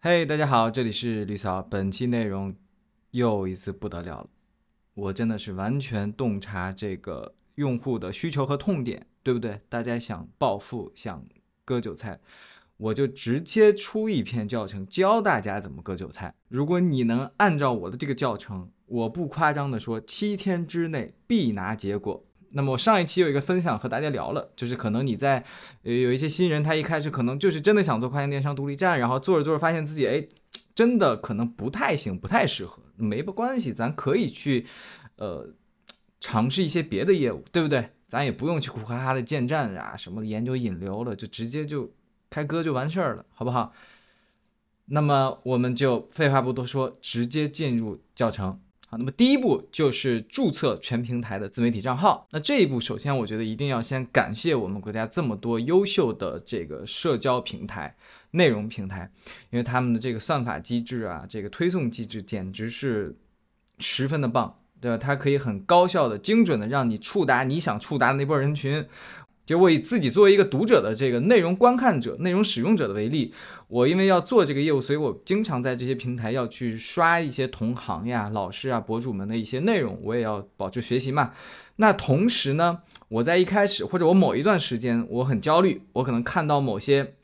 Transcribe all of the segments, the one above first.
嘿，大家好，这里是绿草。本期内容又一次不得了了，我真的是完全洞察这个用户的需求和痛点，对不对？大家想暴富，想割韭菜，我就直接出一篇教程教大家怎么割韭菜。如果你能按照我的这个教程，我不夸张的说，七天之内必拿结果。那么我上一期有一个分享和大家聊了，就是可能你在有一些新人，他一开始可能就是真的想做跨境电商独立站，然后做着做着发现自己哎真的可能不太行，不太适合，没关系，咱可以去呃尝试一些别的业务，对不对？咱也不用去苦哈哈的建站啊，什么研究引流了，就直接就开割就完事儿了，好不好？那么我们就废话不多说，直接进入教程。好，那么第一步就是注册全平台的自媒体账号。那这一步，首先我觉得一定要先感谢我们国家这么多优秀的这个社交平台、内容平台，因为他们的这个算法机制啊，这个推送机制简直是十分的棒，对吧？它可以很高效的、精准的让你触达你想触达的那波人群。就我以自己作为一个读者的这个内容观看者、内容使用者的为例，我因为要做这个业务，所以我经常在这些平台要去刷一些同行呀、老师啊、博主们的一些内容，我也要保持学习嘛。那同时呢，我在一开始或者我某一段时间我很焦虑，我可能看到某些，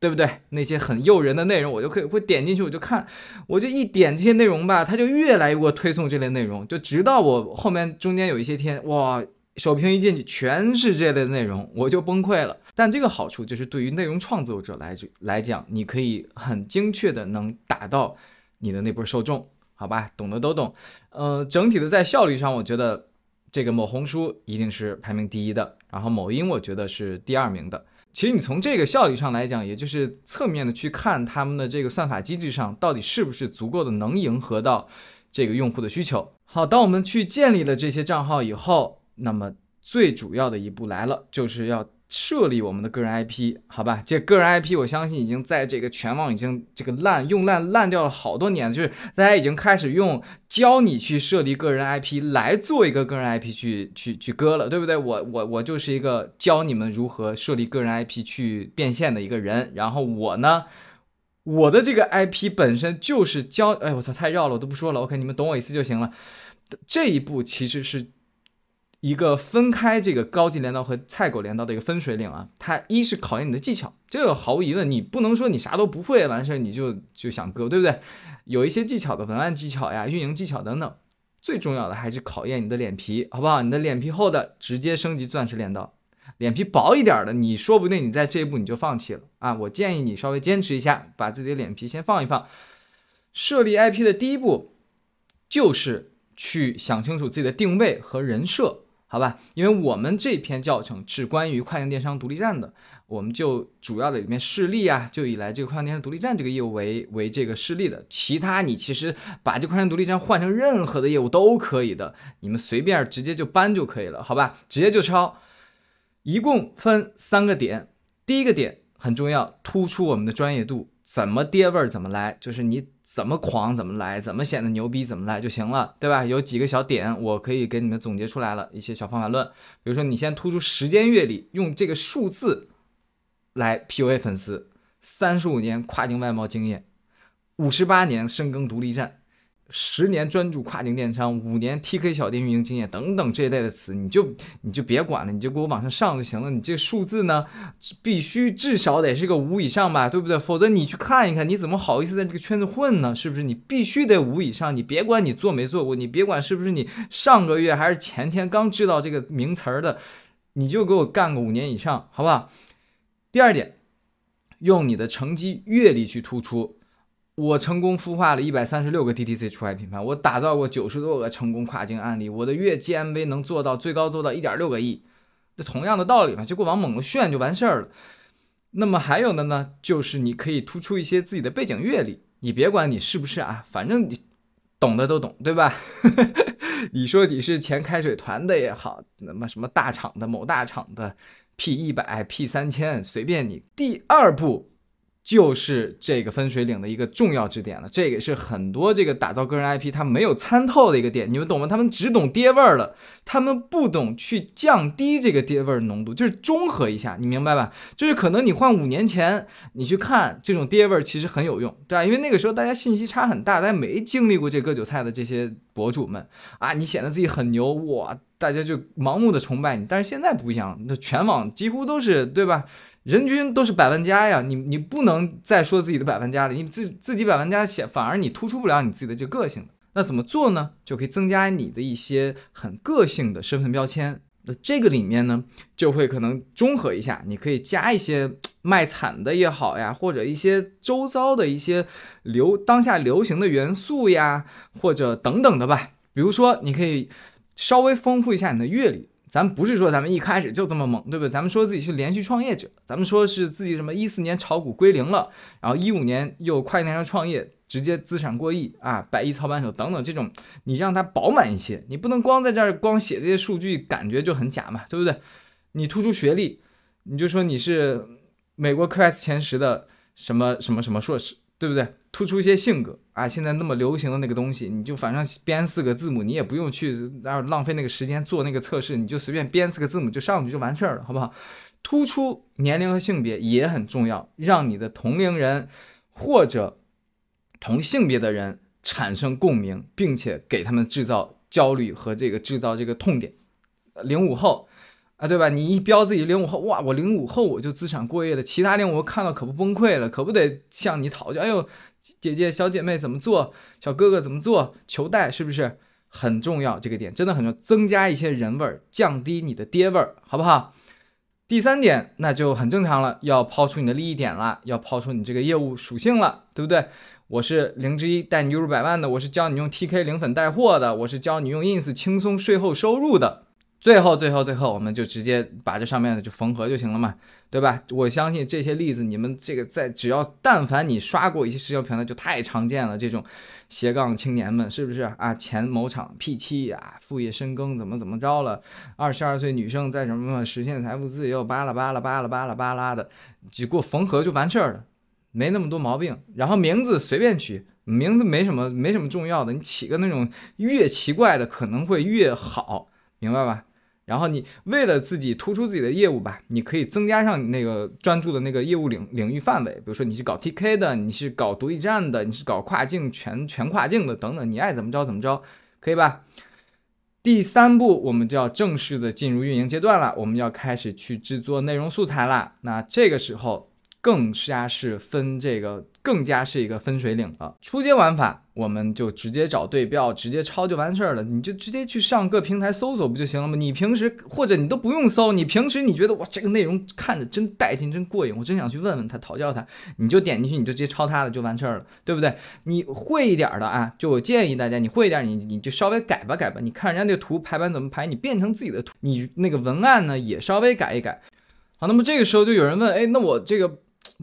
对不对？那些很诱人的内容，我就可以会点进去，我就看，我就一点这些内容吧，它就越来越给我推送这类内容，就直到我后面中间有一些天，哇。首屏一进去全是这类内容，我就崩溃了。但这个好处就是对于内容创作者来来讲，你可以很精确的能打到你的那波受众，好吧？懂的都懂。呃，整体的在效率上，我觉得这个某红书一定是排名第一的，然后某音我觉得是第二名的。其实你从这个效率上来讲，也就是侧面的去看他们的这个算法机制上到底是不是足够的能迎合到这个用户的需求。好，当我们去建立了这些账号以后。那么最主要的一步来了，就是要设立我们的个人 IP，好吧？这个人 IP，我相信已经在这个全网已经这个烂用烂烂掉了好多年，就是大家已经开始用教你去设立个人 IP 来做一个个人 IP 去去去割了，对不对？我我我就是一个教你们如何设立个人 IP 去变现的一个人，然后我呢，我的这个 IP 本身就是教，哎，我操，太绕了，我都不说了，OK，你们懂我意思就行了。这一步其实是。一个分开这个高级镰刀和菜狗镰刀的一个分水岭啊，它一是考验你的技巧，这个毫无疑问，你不能说你啥都不会完事儿你就就想割，对不对？有一些技巧的文案技巧呀、运营技巧等等，最重要的还是考验你的脸皮，好不好？你的脸皮厚的直接升级钻石镰刀，脸皮薄一点的，你说不定你在这一步你就放弃了啊！我建议你稍微坚持一下，把自己的脸皮先放一放。设立 IP 的第一步就是去想清楚自己的定位和人设。好吧，因为我们这篇教程是关于跨境电商独立站的，我们就主要的里面示例啊，就以来这个跨境电商独立站这个业务为为这个示例的。其他你其实把这跨境独立站换成任何的业务都可以的，你们随便直接就搬就可以了，好吧？直接就抄。一共分三个点，第一个点很重要，突出我们的专业度，怎么跌味儿怎么来，就是你。怎么狂怎么来，怎么显得牛逼怎么来就行了，对吧？有几个小点，我可以给你们总结出来了一些小方法论。比如说，你先突出时间阅历，用这个数字来 PUA 粉丝，三十五年跨境外贸经验，五十八年深耕独立站。十年专注跨境电商，五年 TK 小店运营经验等等这一类的词，你就你就别管了，你就给我往上上就行了。你这数字呢，必须至少得是个五以上吧，对不对？否则你去看一看，你怎么好意思在这个圈子混呢？是不是？你必须得五以上，你别管你做没做过，你别管是不是你上个月还是前天刚知道这个名词儿的，你就给我干个五年以上，好不好？第二点，用你的成绩阅历去突出。我成功孵化了一百三十六个 DTC 出海品牌，我打造过九十多个成功跨境案例，我的月 GMV 能做到最高做到一点六个亿，这同样的道理嘛，结果往猛了炫就完事儿了。那么还有的呢，就是你可以突出一些自己的背景阅历，你别管你是不是啊，反正你懂的都懂，对吧？你说你是前开水团的也好，那么什么大厂的某大厂的 P 一百 P 三千，随便你。第二步。就是这个分水岭的一个重要支点了，这个是很多这个打造个人 IP 他没有参透的一个点，你们懂吗？他们只懂爹味儿了，他们不懂去降低这个爹味儿浓度，就是中和一下，你明白吧？就是可能你换五年前你去看这种爹味儿，其实很有用，对吧？因为那个时候大家信息差很大，大家没经历过这割韭菜的这些博主们啊，你显得自己很牛哇，大家就盲目的崇拜你。但是现在不一样，那全网几乎都是，对吧？人均都是百万加呀，你你不能再说自己的百万加了，你自自己百万加显反而你突出不了你自己的这个个性。那怎么做呢？就可以增加你的一些很个性的身份标签。那这个里面呢，就会可能综合一下，你可以加一些卖惨的也好呀，或者一些周遭的一些流当下流行的元素呀，或者等等的吧。比如说，你可以稍微丰富一下你的阅历。咱不是说咱们一开始就这么猛，对不对？咱们说自己是连续创业者，咱们说是自己什么一四年炒股归零了，然后一五年又快年上创业，直接资产过亿啊，百亿操盘手等等这种，你让它饱满一些，你不能光在这儿光写这些数据，感觉就很假嘛，对不对？你突出学历，你就说你是美国 QS 前十的什么什么什么硕士。对不对？突出一些性格啊！现在那么流行的那个东西，你就反正编四个字母，你也不用去然后浪费那个时间做那个测试，你就随便编四个字母就上去就完事儿了，好不好？突出年龄和性别也很重要，让你的同龄人或者同性别的人产生共鸣，并且给他们制造焦虑和这个制造这个痛点。零五后。啊，对吧？你一标自己零五后，哇，我零五后我就资产过亿的，其他零五后看到可不崩溃了，可不得向你讨教？哎呦，姐姐、小姐妹怎么做？小哥哥怎么做？求带是不是很重要？这个点真的很重要，增加一些人味儿，降低你的爹味儿，好不好？第三点，那就很正常了，要抛出你的利益点了，要抛出你这个业务属性了，对不对？我是零之一带你入百万的，我是教你用 TK 零粉带货的，我是教你用 ins 轻松税后收入的。最后，最后，最后，我们就直接把这上面的就缝合就行了嘛，对吧？我相信这些例子，你们这个在只要但凡你刷过一些社交平台，就太常见了。这种斜杠青年们是不是啊？前某厂 P7 啊，副业深耕怎么怎么着了？二十二岁女生在什么实现财富自由？巴拉巴拉巴拉巴拉巴拉的，只给我缝合就完事儿了，没那么多毛病。然后名字随便取，名字没什么没什么重要的，你起个那种越奇怪的可能会越好。明白吧？然后你为了自己突出自己的业务吧，你可以增加上你那个专注的那个业务领领域范围。比如说你是搞 TK 的，你是搞独立站的，你是搞跨境全全跨境的等等，你爱怎么着怎么着，可以吧？第三步，我们就要正式的进入运营阶段了，我们要开始去制作内容素材了。那这个时候。更加是分这个，更加是一个分水岭了。初阶玩法，我们就直接找对标，直接抄就完事儿了。你就直接去上各平台搜索不就行了吗？你平时或者你都不用搜，你平时你觉得哇这个内容看着真带劲，真过瘾，我真想去问问他讨教他，你就点进去，你就直接抄他的就完事儿了，对不对？你会一点的啊，就我建议大家，你会一点，你你就稍微改吧改吧。你看人家那个图排版怎么排，你变成自己的图，你那个文案呢也稍微改一改。好，那么这个时候就有人问，哎，那我这个。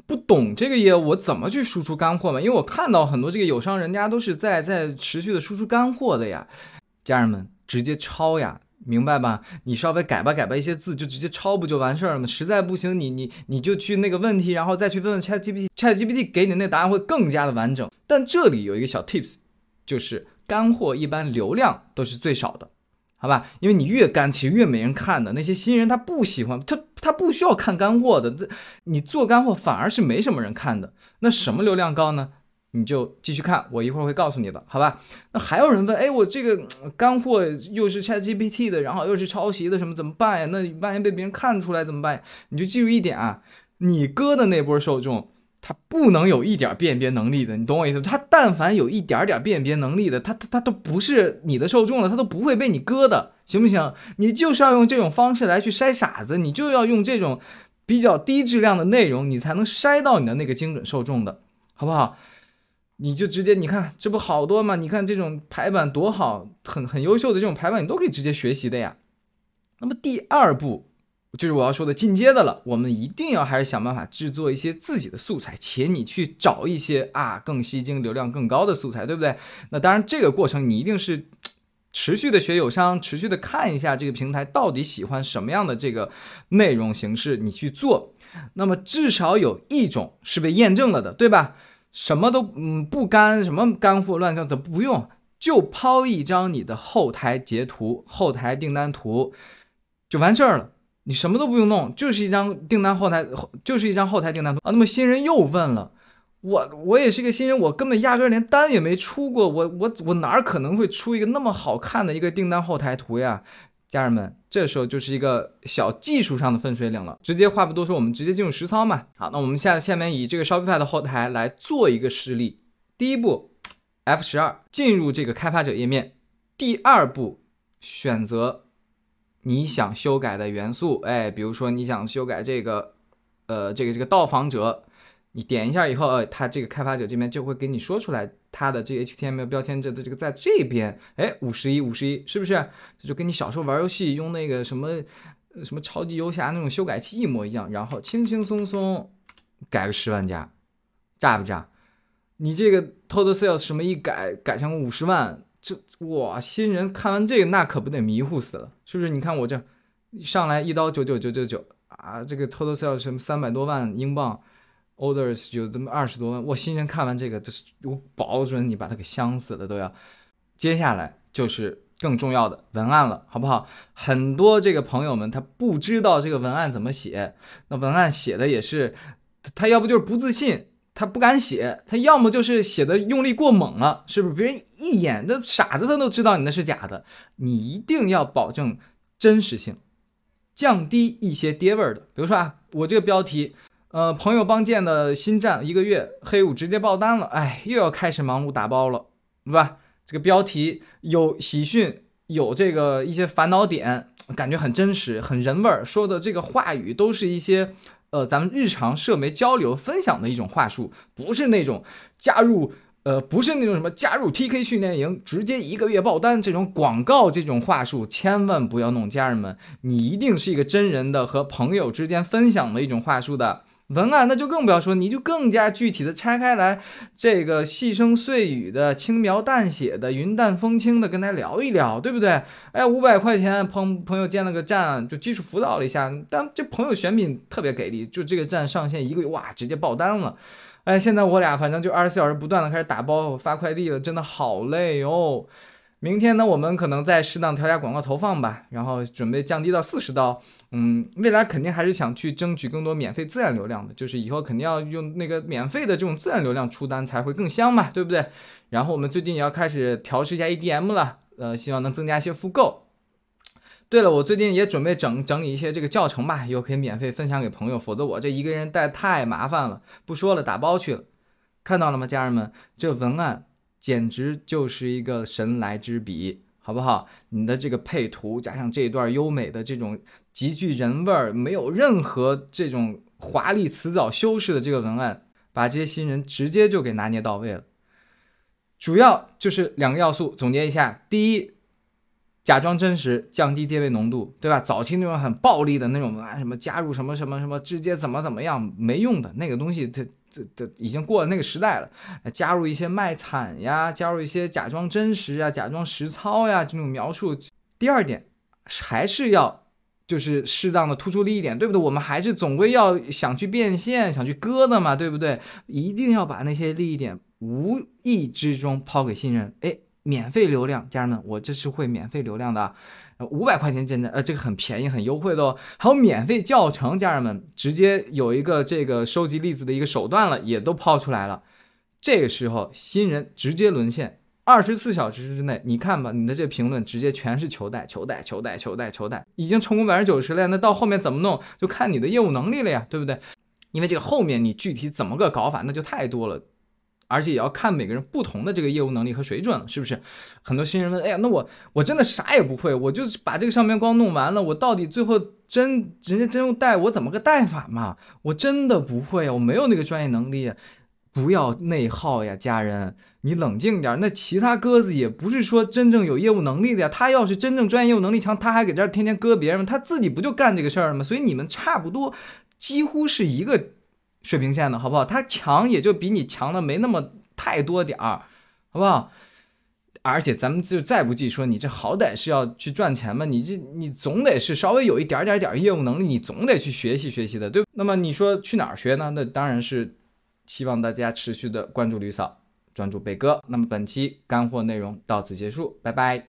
不懂这个业务，我怎么去输出干货嘛？因为我看到很多这个友商，人家都是在在持续的输出干货的呀。家人们，直接抄呀，明白吧？你稍微改吧改吧一些字，就直接抄不就完事儿了吗？实在不行，你你你就去那个问题，然后再去问问 ChatGPT，ChatGPT 给你那答案会更加的完整。但这里有一个小 tips，就是干货一般流量都是最少的。好吧，因为你越干，其实越没人看的。那些新人他不喜欢，他他不需要看干货的。这你做干货反而是没什么人看的。那什么流量高呢？你就继续看，我一会儿会告诉你的，好吧？那还有人问，哎，我这个干货又是 ChatGPT 的，然后又是抄袭的，什么怎么办呀？那万一被别人看出来怎么办？你就记住一点啊，你哥的那波受众。他不能有一点辨别能力的，你懂我意思？他但凡有一点点辨别能力的，他他他都不是你的受众了，他都不会被你割的，行不行？你就是要用这种方式来去筛傻子，你就要用这种比较低质量的内容，你才能筛到你的那个精准受众的，好不好？你就直接你看，这不好多吗？你看这种排版多好，很很优秀的这种排版，你都可以直接学习的呀。那么第二步。就是我要说的进阶的了，我们一定要还是想办法制作一些自己的素材，且你去找一些啊更吸睛、流量更高的素材，对不对？那当然，这个过程你一定是持续的学友商，持续的看一下这个平台到底喜欢什么样的这个内容形式，你去做。那么至少有一种是被验证了的，对吧？什么都嗯不干，什么干货乱造的不用，就抛一张你的后台截图、后台订单图就完事儿了。你什么都不用弄，就是一张订单后台，就是一张后台订单图啊。那么新人又问了，我我也是个新人，我根本压根连单也没出过，我我我哪可能会出一个那么好看的一个订单后台图呀？家人们，这时候就是一个小技术上的分水岭了。直接话不多说，我们直接进入实操嘛。好，那我们下下面以这个 Shopify 的后台来做一个示例。第一步，F 十二进入这个开发者页面。第二步，选择你想修改的元素。哎，比如说你想修改这个，呃，这个这个到访者。你点一下以后，它这个开发者这边就会给你说出来，它的这 HTML 标签这的这个在这边，哎，五十一，五十一，是不是？这就跟你小时候玩游戏用那个什么什么超级游侠那种修改器一模一样，然后轻轻松松改个十万加，炸不炸？你这个 Total Sales 什么一改改成五十万，这哇，新人看完这个那可不得迷糊死了，是不是？你看我这上来一刀九九九九九啊，这个 Total Sales 什么三百多万英镑。Orders 有这么二十多万，我新人看完这个，就是我保准你把他给香死了都要。接下来就是更重要的文案了，好不好？很多这个朋友们他不知道这个文案怎么写，那文案写的也是，他要不就是不自信，他不敢写，他要么就是写的用力过猛了，是不是？别人一眼那傻子他都知道你那是假的，你一定要保证真实性，降低一些跌味儿的。比如说啊，我这个标题。呃，朋友帮建的新站一个月，黑五直接爆单了，哎，又要开始忙碌打包了，对吧？这个标题有喜讯，有这个一些烦恼点，感觉很真实，很人味儿，说的这个话语都是一些呃咱们日常社媒交流分享的一种话术，不是那种加入呃不是那种什么加入 TK 训练营直接一个月爆单这种广告这种话术，千万不要弄，家人们，你一定是一个真人的和朋友之间分享的一种话术的。文案那就更不要说，你就更加具体的拆开来，这个细声碎语的、轻描淡写的、云淡风轻的跟他聊一聊，对不对？哎，五百块钱朋朋友建了个站，就基础辅导了一下，但这朋友选品特别给力，就这个站上线一个月，哇，直接爆单了。哎，现在我俩反正就二十四小时不断的开始打包发快递了，真的好累哦。明天呢，我们可能再适当调下广告投放吧，然后准备降低到四十刀。嗯，未来肯定还是想去争取更多免费自然流量的，就是以后肯定要用那个免费的这种自然流量出单才会更香嘛，对不对？然后我们最近也要开始调试一下 EDM 了，呃，希望能增加一些复购。对了，我最近也准备整整理一些这个教程吧，以后可以免费分享给朋友，否则我这一个人带太麻烦了。不说了，打包去了。看到了吗，家人们？这文案。简直就是一个神来之笔，好不好？你的这个配图加上这一段优美的这种极具人味儿、没有任何这种华丽辞藻修饰的这个文案，把这些新人直接就给拿捏到位了。主要就是两个要素，总结一下：第一，假装真实，降低跌位浓度，对吧？早期那种很暴力的那种啊，什么加入什么什么什么，直接怎么怎么样，没用的那个东西，它。这这已经过了那个时代了，加入一些卖惨呀，加入一些假装真实啊、假装实操呀这种描述。第二点，还是要就是适当的突出利益点，对不对？我们还是总归要想去变现、想去割的嘛，对不对？一定要把那些利益点无意之中抛给新人，哎，免费流量，家人们，我这是会免费流量的。五百块钱建站，呃，这个很便宜，很优惠的哦。还有免费教程，家人们直接有一个这个收集例子的一个手段了，也都抛出来了。这个时候新人直接沦陷，二十四小时之内，你看吧，你的这评论直接全是求带、求带、求带、求带、求带，已经成功百分之九十了。那到后面怎么弄，就看你的业务能力了呀，对不对？因为这个后面你具体怎么个搞法，那就太多了。而且也要看每个人不同的这个业务能力和水准了，是不是？很多新人问，哎呀，那我我真的啥也不会，我就把这个上面光弄完了，我到底最后真人家真用带我怎么个带法嘛？我真的不会，我没有那个专业能力，不要内耗呀，家人，你冷静点。那其他鸽子也不是说真正有业务能力的呀，他要是真正专业业务能力强，他还给这儿天天割别人？他自己不就干这个事儿了吗？所以你们差不多，几乎是一个。水平线的好不好？他强也就比你强的没那么太多点儿，好不好？而且咱们就再不济说，你这好歹是要去赚钱嘛，你这你总得是稍微有一点点点业务能力，你总得去学习学习的，对。那么你说去哪儿学呢？那当然是希望大家持续的关注吕嫂，专注贝哥。那么本期干货内容到此结束，拜拜。